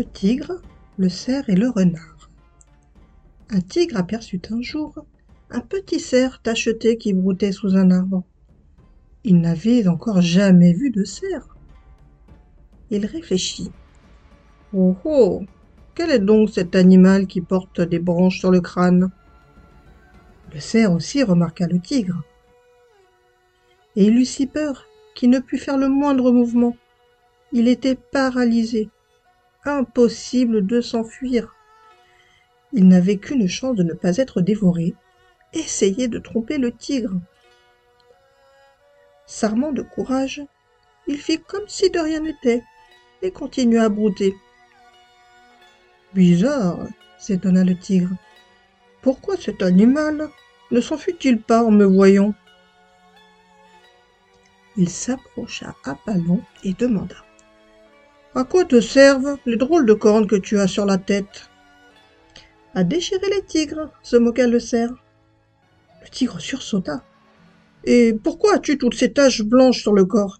le tigre, le cerf et le renard. Un tigre aperçut un jour un petit cerf tacheté qui broutait sous un arbre. Il n'avait encore jamais vu de cerf. Il réfléchit. Oh oh Quel est donc cet animal qui porte des branches sur le crâne? Le cerf aussi remarqua le tigre. Et il eut si peur qu'il ne put faire le moindre mouvement. Il était paralysé. Impossible de s'enfuir. Il n'avait qu'une chance de ne pas être dévoré. Essayer de tromper le tigre. S'armant de courage, il fit comme si de rien n'était et continua à brouter. Bizarre, s'étonna le tigre. Pourquoi cet animal ne s'enfuit-il pas en me voyant? Il s'approcha à pas et demanda. À quoi te servent les drôles de cornes que tu as sur la tête? À déchirer les tigres, se moqua le cerf. Le tigre sursauta. Et pourquoi as-tu toutes ces taches blanches sur le corps?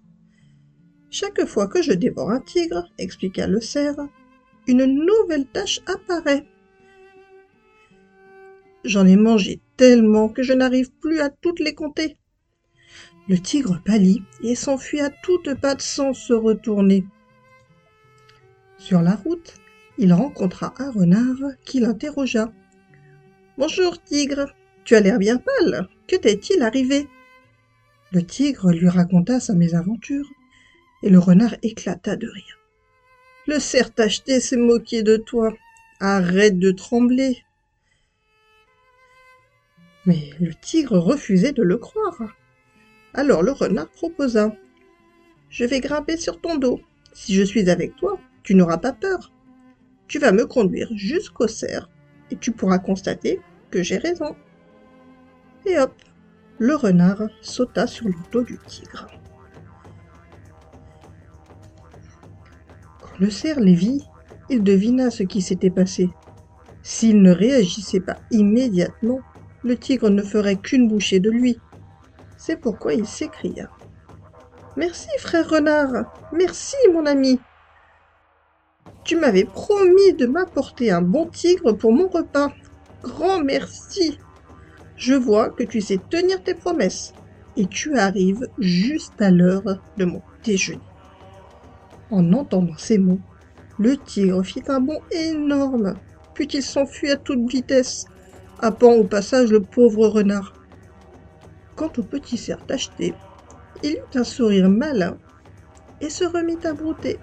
Chaque fois que je dévore un tigre, expliqua le cerf, une nouvelle tache apparaît. J'en ai mangé tellement que je n'arrive plus à toutes les compter. Le tigre pâlit et s'enfuit à toutes pattes sans se retourner. Sur la route, il rencontra un renard qui l'interrogea. Bonjour, tigre. Tu as l'air bien pâle. Que t'est-il arrivé? Le tigre lui raconta sa mésaventure, et le renard éclata de rire. Le cerf tacheté s'est moqué de toi. Arrête de trembler. Mais le tigre refusait de le croire. Alors le renard proposa. Je vais grimper sur ton dos. Si je suis avec toi, tu n'auras pas peur. Tu vas me conduire jusqu'au cerf et tu pourras constater que j'ai raison. Et hop, le renard sauta sur le dos du tigre. Quand le cerf les vit, il devina ce qui s'était passé. S'il ne réagissait pas immédiatement, le tigre ne ferait qu'une bouchée de lui. C'est pourquoi il s'écria. Merci, frère renard. Merci, mon ami. Tu m'avais promis de m'apporter un bon tigre pour mon repas. Grand merci. Je vois que tu sais tenir tes promesses et tu arrives juste à l'heure de mon déjeuner. En entendant ces mots, le tigre fit un bond énorme, puis il s'enfuit à toute vitesse, happant au passage le pauvre renard. Quant au petit cerf tacheté, il eut un sourire malin et se remit à brouter.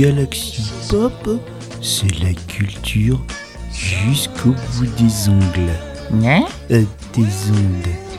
Galaxy Pop, c'est la culture jusqu'au bout des ongles. Hein? Euh, des ondes.